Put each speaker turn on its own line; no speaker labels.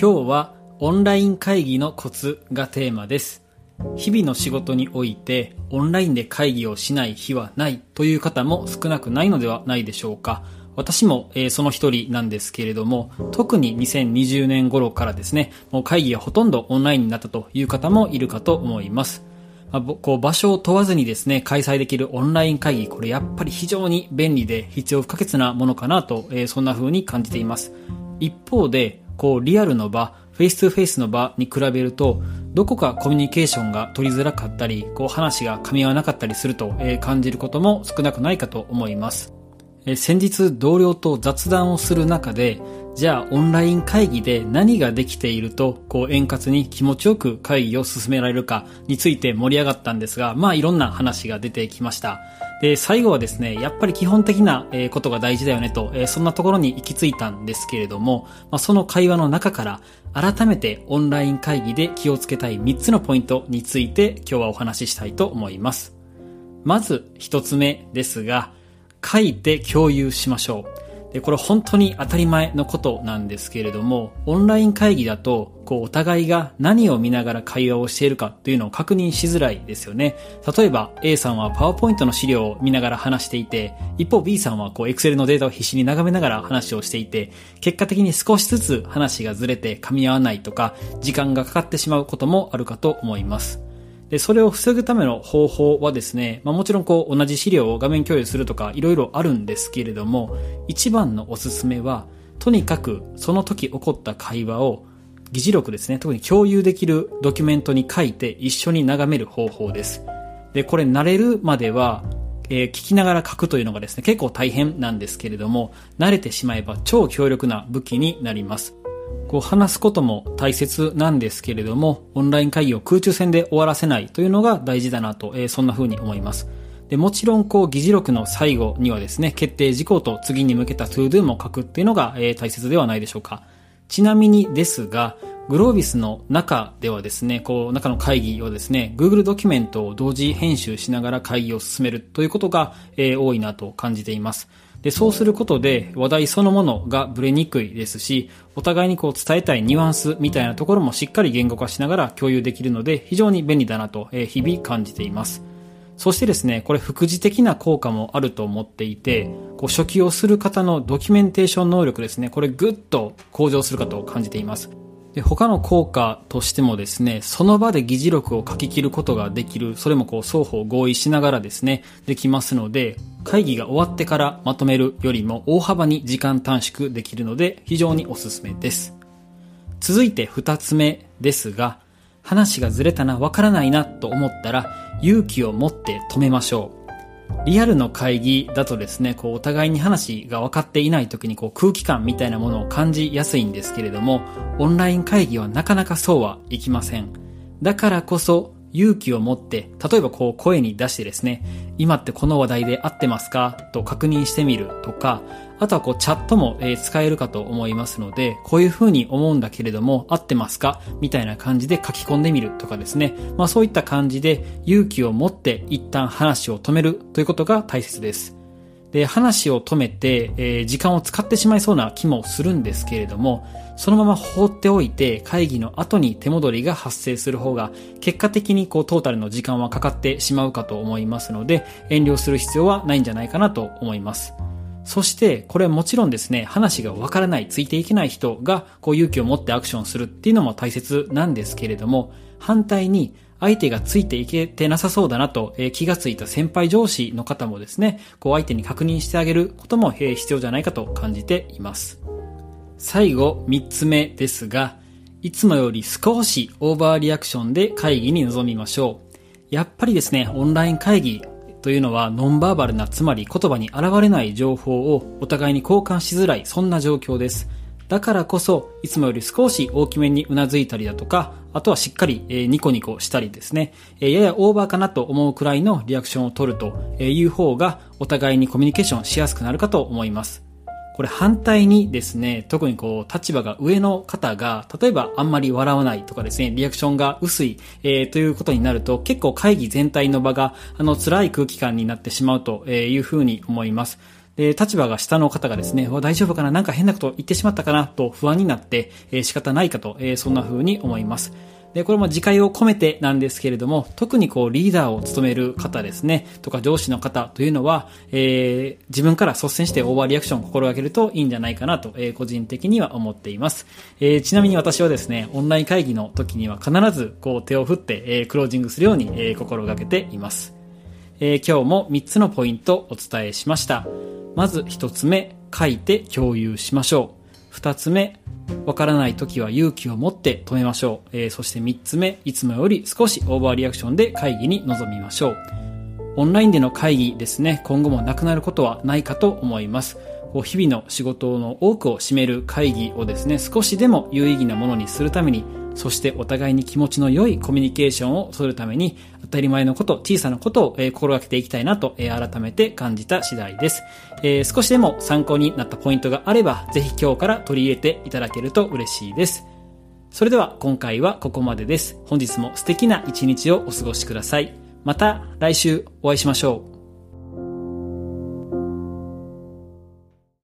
今日はオンライン会議のコツがテーマです。日々の仕事においてオンラインで会議をしない日はないという方も少なくないのではないでしょうか。私も、その一人なんですけれども、特に2020年頃からですね、もう会議がほとんどオンラインになったという方もいるかと思います。場所を問わずにですね、開催できるオンライン会議、これやっぱり非常に便利で必要不可欠なものかなと、そんな風に感じています。一方で、こうリアルの場、フェイス2フェイスの場に比べると、どこかコミュニケーションが取りづらかったり、こう話が噛み合わなかったりすると、感じることも少なくないかと思います。え先日同僚と雑談をする中で、じゃあオンライン会議で何ができていると、こう円滑に気持ちよく会議を進められるかについて盛り上がったんですが、まあいろんな話が出てきました。で、最後はですね、やっぱり基本的なことが大事だよねと、そんなところに行き着いたんですけれども、まその会話の中から、改めてオンライン会議で気をつけたい3つのポイントについて今日はお話ししたいと思います。まず一つ目ですが、書いて共有しましょう。で、これ本当に当たり前のことなんですけれども、オンライン会議だと、こう、お互いが何を見ながら会話をしているかというのを確認しづらいですよね。例えば、A さんはパワーポイントの資料を見ながら話していて、一方 B さんはこう、Excel のデータを必死に眺めながら話をしていて、結果的に少しずつ話がずれて噛み合わないとか、時間がかかってしまうこともあるかと思います。で、それを防ぐための方法はですね、まあもちろんこう同じ資料を画面共有するとかいろいろあるんですけれども、一番のおすすめは、とにかくその時起こった会話を議事録ですね、特に共有できるドキュメントに書いて一緒に眺める方法です。で、これ慣れるまでは、えー聞きながら書くというのがですね、結構大変なんですけれども、慣れてしまえば超強力な武器になります。こう話すことも大切なんですけれども、オンライン会議を空中戦で終わらせないというのが大事だなと、えーそんな風に思います。で、もちろん、こう、議事録の最後にはですね、決定事項と次に向けた to do も書くっていうのが、えー大切ではないでしょうか。ちなみにですが、グロービスの中ではですね、こう、中の会議はですね、Google ドキュメントを同時編集しながら会議を進めるということが、えー多いなと感じています。で、そうすることで話題そのものがブレにくいですし、お互いにこう伝えたいニュアンスみたいなところもしっかり言語化しながら共有できるので、非常に便利だなと、え日々感じています。そしてですね、これ副次的な効果もあると思っていて、こう初期をする方のドキュメンテーション能力ですね、これぐっと向上するかと感じています。で他の効果としてもですね、その場で議事録を書き切ることができる、それもこう双方合意しながらですね、できますので、会議が終わってからまとめるよりも大幅に時間短縮できるので非常におすすめです。続いて二つ目ですが、話がずれたな、わからないなと思ったら勇気を持って止めましょう。リアルの会議だとですね、こうお互いに話が分かっていない時にこう空気感みたいなものを感じやすいんですけれども、オンライン会議はなかなかそうはいきません。だからこそ勇気を持って、例えばこう声に出してですね、今ってこの話題で合ってますか？と確認してみるとか、あとはこうチャットも、え使えるかと思いますので、こういう風に思うんだけれども合ってますか？みたいな感じで書き込んでみるとかですね。まあそういった感じで勇気を持って一旦話を止めるということが大切です。で、話を止めて、えー時間を使ってしまいそうな気もするんですけれども、そのまま放っておいて会議の後に手戻りが発生する方が結果的にこうトータルの時間はかかってしまうかと思いますので遠慮する必要はないんじゃないかなと思います。そして、これもちろんですね、話がわからない、ついていけない人が、こう勇気を持ってアクションするっていうのも大切なんですけれども、反対に、相手がついていけてなさそうだなと、え気がついた先輩上司の方もですね、こう相手に確認してあげることも、え必要じゃないかと感じています。最後、三つ目ですが、いつもより少しオーバーリアクションで会議に臨みましょう。やっぱりですね、オンライン会議というのはノンバーバルな、つまり言葉に現れない情報をお互いに交換しづらい、そんな状況です。だからこそ、いつもより少し大きめにうなずいたりだとか、あとはしっかり、えニコニコしたりですね、えややオーバーかなと思うくらいのリアクションを取るという方が、お互いにコミュニケーションしやすくなるかと思います。これ反対にですね、特にこう立場が上の方が、例えばあんまり笑わないとかですね、リアクションが薄い、えーということになると、結構会議全体の場が、あの、辛い空気感になってしまうというふうに思います。で、立場が下の方がですね、大丈夫かななんか変なこと言ってしまったかなと不安になって、えー、仕方ないかと、えー、そんな風に思います。で、これも自戒を込めてなんですけれども、特にこうリーダーを務める方ですね、とか上司の方というのは、えー、自分から率先してオーバーリアクションを心がけるといいんじゃないかなと、えー、個人的には思っています。えー、ちなみに私はですね、オンライン会議の時には必ずこう手を振って、えー、クロージングするように、えー、心がけています。えー、今日も3つのポイントお伝えしました。まず1つ目、書いて共有しましょう。2つ目、わからない時は勇気を持って止めましょう。えー、そして3つ目、いつもより少しオーバーリアクションで会議に臨みましょう。オンラインでの会議ですね、今後もなくなることはないかと思います。こう日々の仕事の多くを占める会議をですね、少しでも有意義なものにするために、そしてお互いに気持ちの良いコミュニケーションを取るために、当たり前のこと、小さなことを、え、心がけていきたいなと、え、改めて感じた次第です、え、少しでも参考になったポイントがあれば、ぜひ今日から取り入れていただけると嬉しいです。それでは今回はここまでです。本日も素敵な一日をお過ごしください。また来週お会いしましょう。